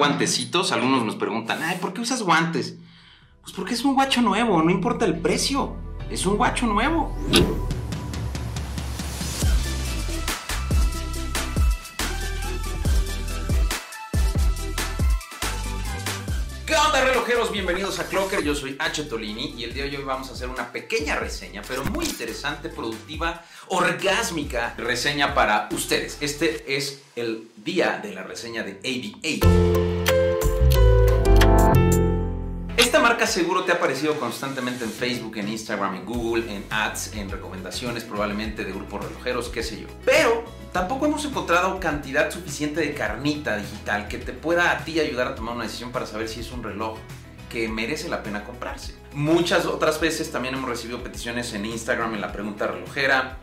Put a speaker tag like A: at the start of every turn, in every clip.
A: Guantecitos, algunos nos preguntan, ay, ¿por qué usas guantes? Pues porque es un guacho nuevo, no importa el precio, es un guacho nuevo. ¿Qué onda relojeros? Bienvenidos a Clocker, yo soy H. Tolini y el día de hoy vamos a hacer una pequeña reseña, pero muy interesante, productiva, orgásmica reseña para ustedes. Este es el día de la reseña de ABA. Marca seguro te ha aparecido constantemente en Facebook, en Instagram, en Google, en ads, en recomendaciones probablemente de grupos relojeros, qué sé yo. Pero tampoco hemos encontrado cantidad suficiente de carnita digital que te pueda a ti ayudar a tomar una decisión para saber si es un reloj que merece la pena comprarse. Muchas otras veces también hemos recibido peticiones en Instagram, en la pregunta relojera,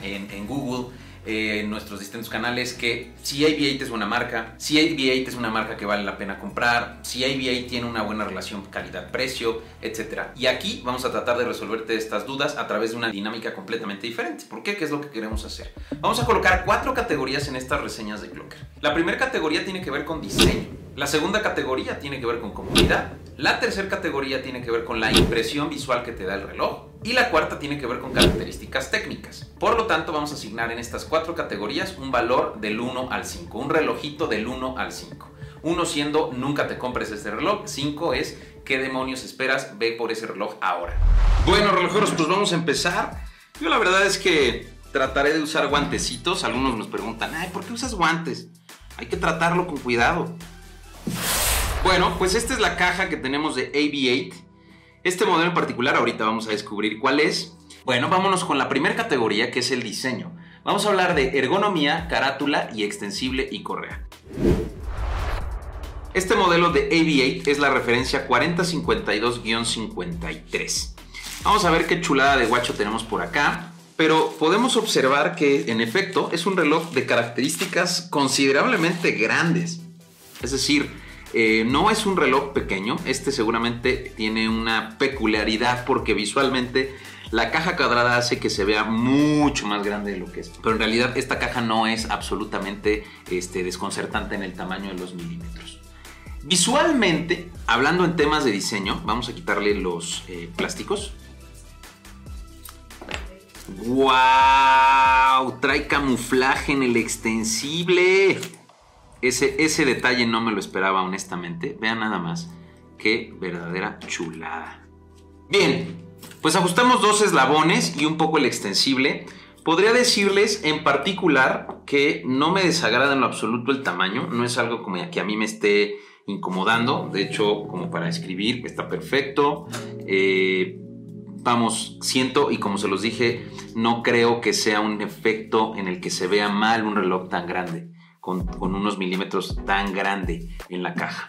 A: en, en Google eh, en nuestros distintos canales que si AV8 es una marca, si AV8 es una marca que vale la pena comprar, si AV8 tiene una buena relación calidad-precio, etc. Y aquí vamos a tratar de resolverte estas dudas a través de una dinámica completamente diferente. ¿Por qué? ¿Qué es lo que queremos hacer? Vamos a colocar cuatro categorías en estas reseñas de Clocker. La primera categoría tiene que ver con diseño. La segunda categoría tiene que ver con comodidad. La tercera categoría tiene que ver con la impresión visual que te da el reloj. Y la cuarta tiene que ver con características técnicas. Por lo tanto, vamos a asignar en estas cuatro categorías un valor del 1 al 5, un relojito del 1 al 5. 1 siendo nunca te compres este reloj, 5 es qué demonios esperas, ve por ese reloj ahora. Bueno, relojeros, pues vamos a empezar. Yo la verdad es que trataré de usar guantecitos. Algunos nos preguntan, ay, ¿por qué usas guantes? Hay que tratarlo con cuidado. Bueno, pues esta es la caja que tenemos de AB8 este modelo en particular ahorita vamos a descubrir cuál es. Bueno, vámonos con la primera categoría que es el diseño. Vamos a hablar de ergonomía, carátula y extensible y correa. Este modelo de AV8 es la referencia 4052-53. Vamos a ver qué chulada de guacho tenemos por acá. Pero podemos observar que en efecto es un reloj de características considerablemente grandes. Es decir, eh, no es un reloj pequeño, este seguramente tiene una peculiaridad porque visualmente la caja cuadrada hace que se vea mucho más grande de lo que es. Pero en realidad esta caja no es absolutamente este, desconcertante en el tamaño de los milímetros. Visualmente, hablando en temas de diseño, vamos a quitarle los eh, plásticos. ¡Wow! Trae camuflaje en el extensible. Ese, detalle no me lo esperaba honestamente. Vean nada más. Qué verdadera chulada. Bien, pues ajustamos dos eslabones y un poco el extensible. Podría decirles en particular que no me desagrada en lo absoluto el tamaño. No es algo como que a mí me esté incomodando. De hecho, como para escribir, está perfecto. Eh, vamos, siento y como se los dije, no creo que sea un efecto en el que se vea mal un reloj tan grande con, unos milímetros tan grande en la caja.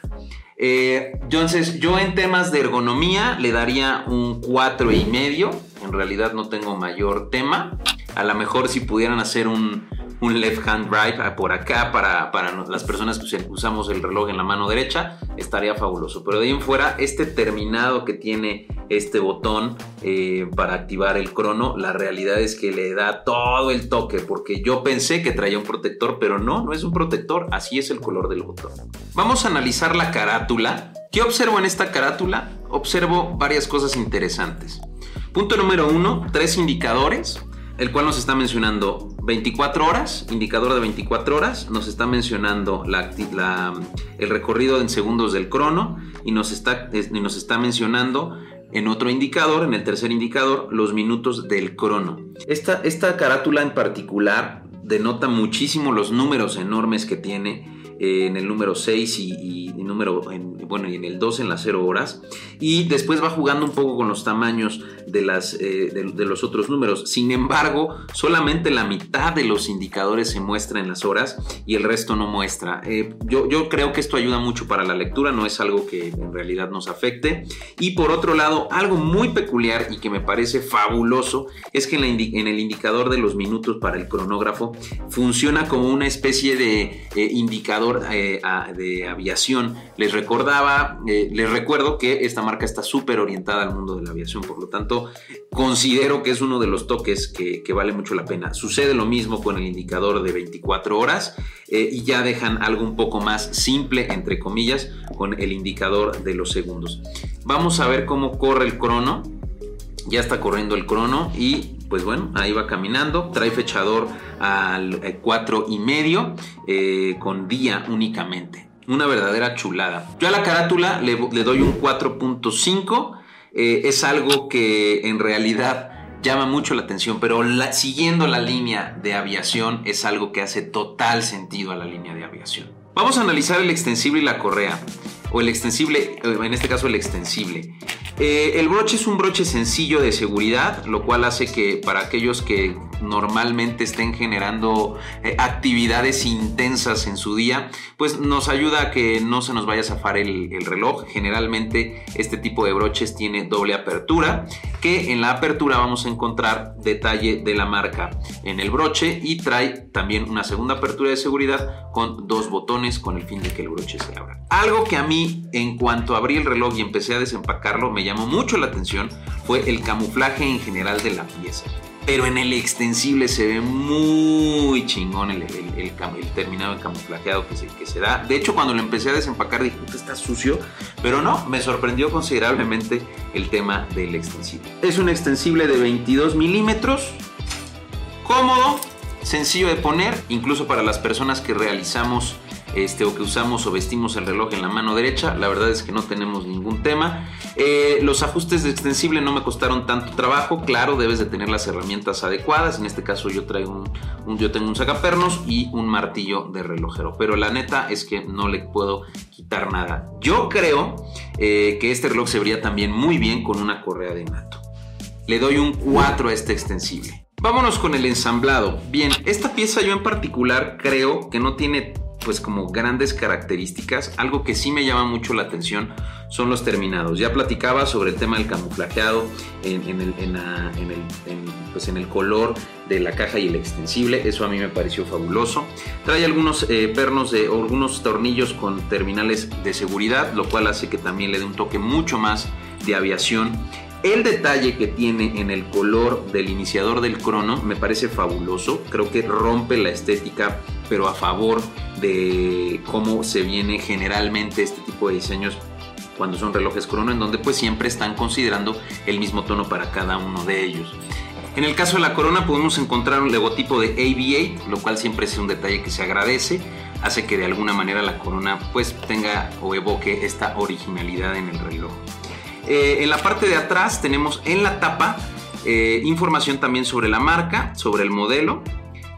A: Eh, entonces, yo en temas de ergonomía le daría un 4 y medio. En realidad no tengo mayor tema. A lo mejor si pudieran hacer un, left hand drive por acá para, para, las personas que usamos el reloj en la mano derecha, estaría fabuloso. Pero de ahí en fuera, este terminado que tiene este botón eh, para activar el crono, la realidad es que le da todo el toque, porque yo pensé que traía un protector, pero no, no es un protector, así es el color del botón. Vamos a analizar la carátula. ¿Qué observo en esta carátula? Observo varias cosas interesantes. Punto número uno, tres indicadores el cual nos está mencionando 24 horas, indicador de 24 horas, nos está mencionando el recorrido en segundos del crono y nos, está, nos está mencionando en otro indicador, en el tercer indicador, los minutos del crono. Esta, esta carátula en particular denota muchísimo los números enormes que tiene eh, en el número 6 y, número en, bueno, y en el 2 en las 0 horas. Y después va jugando un poco con los tamaños de, las, eh, de, los otros números. Sin embargo, solamente la mitad de los indicadores se muestra en las horas y el resto no muestra. Eh, yo, yo creo que esto ayuda mucho para la lectura, no es algo que en realidad nos afecte. Y por otro lado, algo muy peculiar y que me parece fabuloso es que en, en el indicador de los minutos para el cronógrafo funciona como una especie de indicador eh, de aviación. Les recordaba, eh, les recuerdo que esta marca está súper orientada al mundo de la aviación, por lo tanto, considero que es uno de los toques que, vale mucho la pena. Sucede lo mismo con el indicador de 24 horas eh, y ya dejan algo un poco más simple, entre comillas, con el indicador de los segundos. Vamos a ver cómo corre el crono. Ya está corriendo el crono y pues bueno, ahí va caminando. Trae fechador al 4 y medio eh, con día únicamente. Una verdadera chulada. Yo a la carátula le, doy un 4.5. Eh, es algo que en realidad llama mucho la atención, pero siguiendo la línea de aviación es algo que hace total sentido a la línea de aviación. Vamos a analizar el extensible y la correa o el extensible, en este caso el extensible. Eh, el broche es un broche sencillo de seguridad, lo cual hace que para aquellos que normalmente estén generando eh, actividades intensas en su día, pues nos ayuda a que no se nos vaya a zafar el, reloj. Generalmente este tipo de broches tiene doble apertura, que en la apertura vamos a encontrar detalle de la marca en el broche y trae también una segunda apertura de seguridad con dos botones con el fin de que el broche se abra. Algo que a mí en cuanto abrí el reloj y empecé a desempacarlo me llamó mucho la atención fue el camuflaje en general de la pieza pero en el extensible se ve muy chingón el, terminado de camuflajeado que se, que se da. De hecho, cuando lo empecé a desempacar dije, está sucio, pero no, me sorprendió considerablemente el tema del extensible. Es un extensible de 22 milímetros, cómodo, sencillo de poner, incluso para las personas que realizamos este, o que usamos o vestimos el reloj en la mano derecha. La verdad es que no tenemos ningún tema. Eh, los ajustes de extensible no me costaron tanto trabajo. Claro, debes de tener las herramientas adecuadas. En este caso yo traigo un, yo tengo un sacapernos y un martillo de relojero. Pero la neta es que no le puedo quitar nada. Yo creo eh, que este reloj se vería también muy bien con una correa de nato. Le doy un 4 a este extensible. Vámonos con el ensamblado. Bien, esta pieza yo en particular creo que no tiene pues como grandes características. Algo que sí me llama mucho la atención son los terminados. Ya platicaba sobre el tema del camuflajeado en, el, pues en el color de la caja y el extensible. Eso a mí me pareció fabuloso. Trae algunos eh, pernos de algunos tornillos con terminales de seguridad, lo cual hace que también le dé un toque mucho más de aviación. El detalle que tiene en el color del iniciador del crono me parece fabuloso. Creo que rompe la estética, pero a favor de cómo se viene generalmente este tipo de diseños cuando son relojes crono, en donde pues siempre están considerando el mismo tono para cada uno de ellos. En el caso de la corona podemos encontrar un logotipo de AV8, lo cual siempre es un detalle que se agradece, hace que de alguna manera la corona pues tenga o evoque esta originalidad en el reloj. Eh, en la parte de atrás tenemos en la tapa eh, información también sobre la marca, sobre el modelo.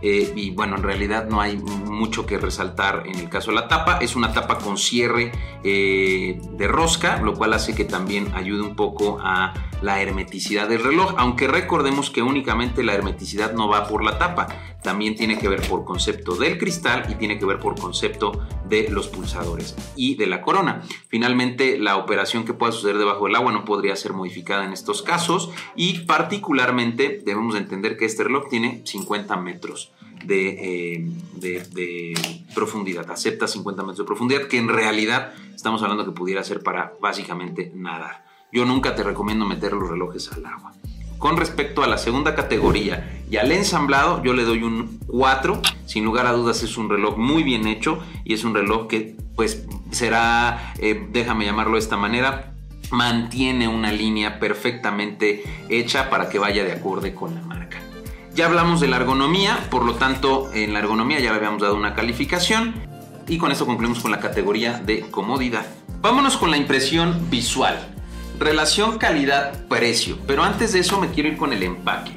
A: Eh, y bueno, en realidad no hay mucho que resaltar en el caso de la tapa. Es una tapa con cierre de rosca, lo cual hace que también ayude un poco a la hermeticidad del reloj, aunque recordemos que únicamente la hermeticidad no va por la tapa, también tiene que ver por concepto del cristal y tiene que ver por concepto de los pulsadores y de la corona. Finalmente, la operación que pueda suceder debajo del agua no podría ser modificada en estos casos y particularmente debemos entender que este reloj tiene 50 metros. De, eh, de, profundidad, acepta 50 metros de profundidad, que en realidad estamos hablando que pudiera ser para básicamente nadar yo nunca te recomiendo meter los relojes al agua. Con respecto a la segunda categoría y al ensamblado, yo le doy un 4. Sin lugar a dudas es un reloj muy bien hecho y es un reloj que pues será, eh, déjame llamarlo de esta manera, mantiene una línea perfectamente hecha para que vaya de acorde con la marca. Ya hablamos de la ergonomía, por lo tanto en la ergonomía ya le habíamos dado una calificación y con esto concluimos con la categoría de comodidad. Vámonos con la impresión visual. Relación calidad-precio. Pero antes de eso me quiero ir con el empaque.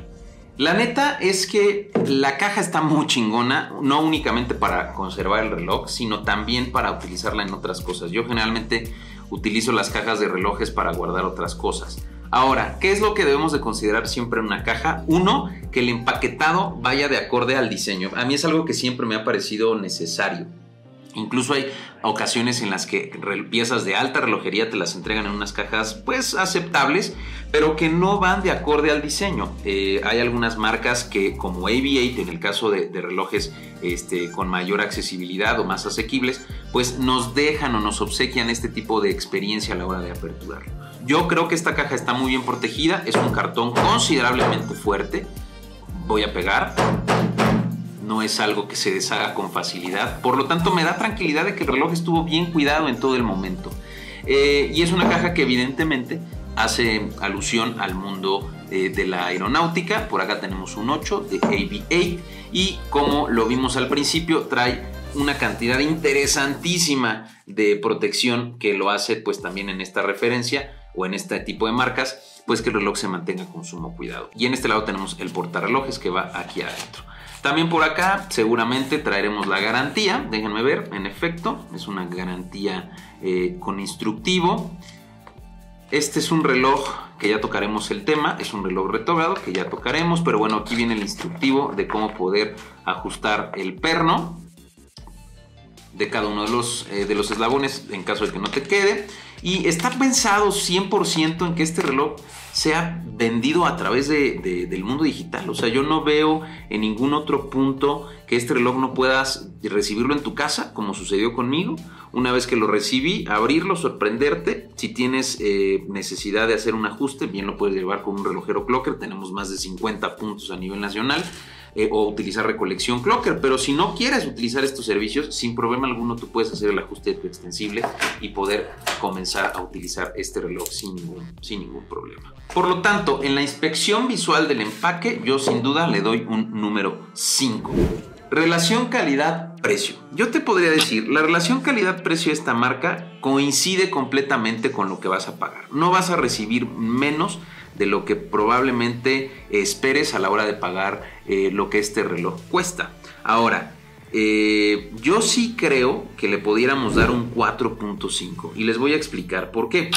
A: La neta es que la caja está muy chingona, no únicamente para conservar el reloj, sino también para utilizarla en otras cosas. Yo generalmente utilizo las cajas de relojes para guardar otras cosas. Ahora, ¿qué es lo que debemos de considerar siempre en una caja? Uno, que el empaquetado vaya de acorde al diseño. A mí es algo que siempre me ha parecido necesario. Incluso hay ocasiones en las que piezas de alta relojería te las entregan en unas cajas pues aceptables, pero que no van de acorde al diseño. Eh, hay algunas marcas que como AV8 en el caso de, relojes este, con mayor accesibilidad o más asequibles, pues nos dejan o nos obsequian este tipo de experiencia a la hora de aperturarlo. Yo creo que esta caja está muy bien protegida, es un cartón considerablemente fuerte. Voy a pegar no es algo que se deshaga con facilidad. Por lo tanto, me da tranquilidad de que el reloj estuvo bien cuidado en todo el momento. Eh, y es una caja que evidentemente hace alusión al mundo eh, de la aeronáutica. Por acá tenemos un 8 de AV8 y como lo vimos al principio, trae una cantidad interesantísima de protección que lo hace pues también en esta referencia o en este tipo de marcas, pues que el reloj se mantenga con sumo cuidado. Y en este lado tenemos el portarrelojes que va aquí adentro. También por acá seguramente traeremos la garantía, déjenme ver, en efecto, es una garantía eh, con instructivo. Este es un reloj que ya tocaremos el tema, es un reloj retrógrado que ya tocaremos, pero bueno, aquí viene el instructivo de cómo poder ajustar el perno de cada uno de los, eh, de los eslabones en caso de que no te quede. Y está pensado 100% en que este reloj sea vendido a través del mundo digital. O sea, yo no veo en ningún otro punto que este reloj no puedas recibirlo en tu casa, como sucedió conmigo. Una vez que lo recibí, abrirlo, sorprenderte. Si tienes eh, necesidad de hacer un ajuste, bien lo puedes llevar con un relojero clocker. Tenemos más de 50 puntos a nivel nacional. Eh, o utilizar recolección clocker. Pero si no quieres utilizar estos servicios, sin problema alguno tú puedes hacer el ajuste de tu extensible y poder comenzar a utilizar este reloj sin ningún, sin ningún problema. Por lo tanto, en la inspección visual del empaque, yo sin duda le doy un número 5. Relación calidad-precio. Yo te podría decir, la relación calidad-precio de esta marca coincide completamente con lo que vas a pagar. No vas a recibir menos de lo que probablemente esperes a la hora de pagar eh, lo que este reloj cuesta. Ahora, eh, yo sí creo que le pudiéramos dar un 4.5 y les voy a explicar por qué.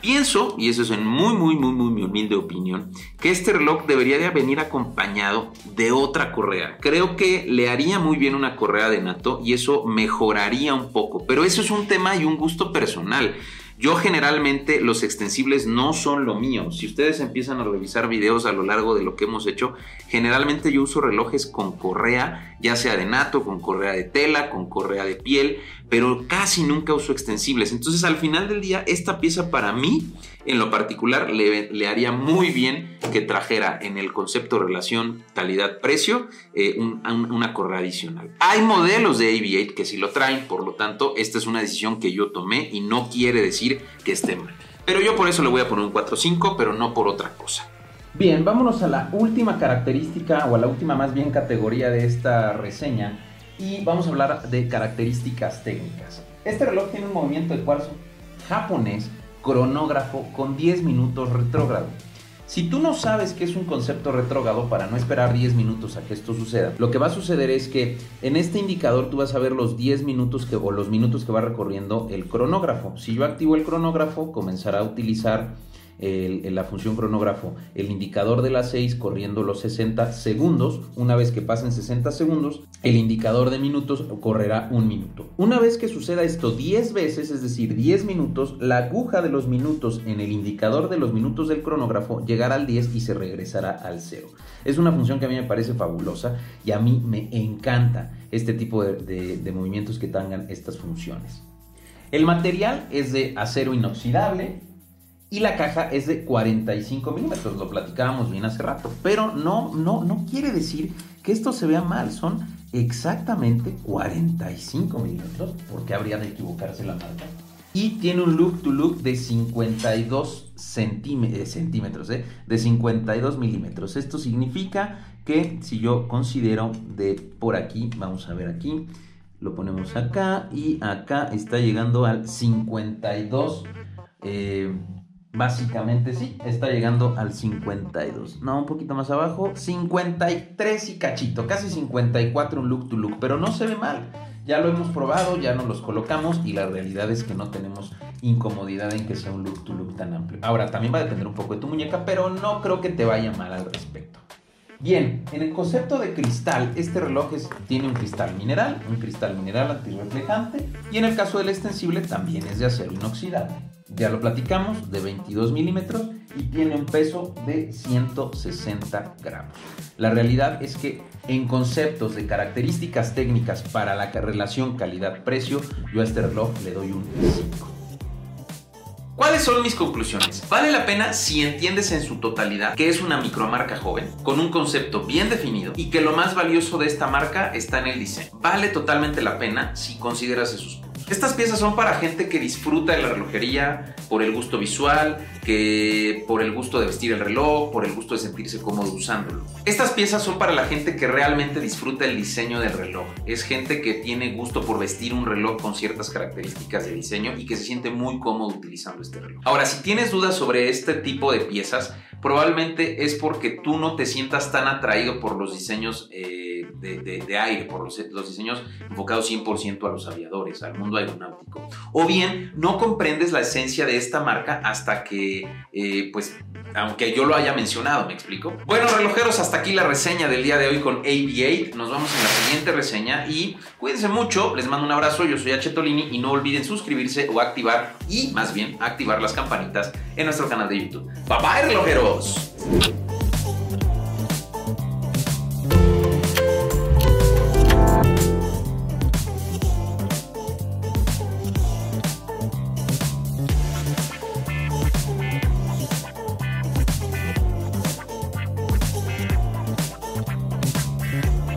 A: Pienso, y eso es en muy, muy, muy, muy mi humilde opinión, que este reloj debería de venir acompañado de otra correa. Creo que le haría muy bien una correa de nato y eso mejoraría un poco, pero eso es un tema y un gusto personal. Yo generalmente los extensibles no son lo mío. Si ustedes empiezan a revisar videos a lo largo de lo que hemos hecho, generalmente yo uso relojes con correa, ya sea de nato, con correa de tela, con correa de piel, pero casi nunca uso extensibles. Entonces al final del día, esta pieza para mí, en lo particular, le, haría muy bien que trajera en el concepto relación calidad-precio eh, una correa adicional. Hay modelos de AV8 que sí lo traen, por lo tanto, esta es una decisión que yo tomé y no quiere decir que esté mal. Pero yo por eso le voy a poner un 4.5, pero no por otra cosa. Bien, vámonos a la última característica o a la última más bien categoría de esta reseña y vamos a hablar de características técnicas. Este reloj tiene un movimiento de cuarzo japonés cronógrafo con 10 minutos retrógrado. Si tú no sabes qué es un concepto retrógrado para no esperar 10 minutos a que esto suceda, lo que va a suceder es que en este indicador tú vas a ver los 10 minutos o los minutos que va recorriendo el cronógrafo. Si yo activo el cronógrafo, comenzará a utilizar la función cronógrafo el indicador de las 6 corriendo los 60 segundos. Una vez que pasen 60 segundos, el indicador de minutos correrá un minuto. Una vez que suceda esto 10 veces, es decir, 10 minutos, la aguja de los minutos en el indicador de los minutos del cronógrafo llegará al 10 y se regresará al 0. Es una función que a mí me parece fabulosa y a mí me encanta este tipo de, de movimientos que tengan estas funciones. El material es de acero inoxidable, y la caja es de 45 milímetros, lo platicábamos bien hace rato, pero no, no, no quiere decir que esto se vea mal, son exactamente 45 milímetros, porque habría de equivocarse la marca. Y tiene un look to look de 52 eh, centímetros, ¿eh? de 52 milímetros. Esto significa que si yo considero de por aquí, vamos a ver aquí, lo ponemos acá y acá está llegando al 52 eh, Básicamente sí, está llegando al 52. No, un poquito más abajo, 53 y cachito, casi 54 un look to look, pero no se ve mal. Ya lo hemos probado, ya nos los colocamos y la realidad es que no tenemos incomodidad en que sea un look to look tan amplio. Ahora, también va a depender un poco de tu muñeca, pero no creo que te vaya mal al respecto. Bien, en el concepto de cristal, este reloj tiene un cristal mineral, un cristal mineral antirreflejante y en el caso del extensible también es de acero inoxidable. Ya lo platicamos, de 22 milímetros y tiene un peso de 160 gramos. La realidad es que en conceptos de características técnicas para la relación calidad-precio, yo a este reloj le doy un 5. ¿Cuáles son mis conclusiones? Vale la pena si entiendes en su totalidad que es una micromarca joven, con un concepto bien definido y que lo más valioso de esta marca está en el diseño. Vale totalmente la pena si consideras esos. Estas piezas son para gente que disfruta de la relojería por el gusto visual, que por el gusto de vestir el reloj, por el gusto de sentirse cómodo usándolo. Estas piezas son para la gente que realmente disfruta el diseño del reloj. Es gente que tiene gusto por vestir un reloj con ciertas características de diseño y que se siente muy cómodo utilizando este reloj. Ahora, si tienes dudas sobre este tipo de piezas, probablemente es porque tú no te sientas tan atraído por los diseños. Eh, de, aire, por los, diseños enfocados 100% a los aviadores, al mundo aeronáutico. O bien no comprendes la esencia de esta marca hasta que, eh, pues, aunque yo lo haya mencionado, ¿me explico? Bueno, relojeros, hasta aquí la reseña del día de hoy con AV8. Nos vamos en la siguiente reseña y cuídense mucho. Les mando un abrazo. Yo soy H. Tolini y no olviden suscribirse o activar y más bien activar las campanitas en nuestro canal de YouTube. Bye bye, relojeros.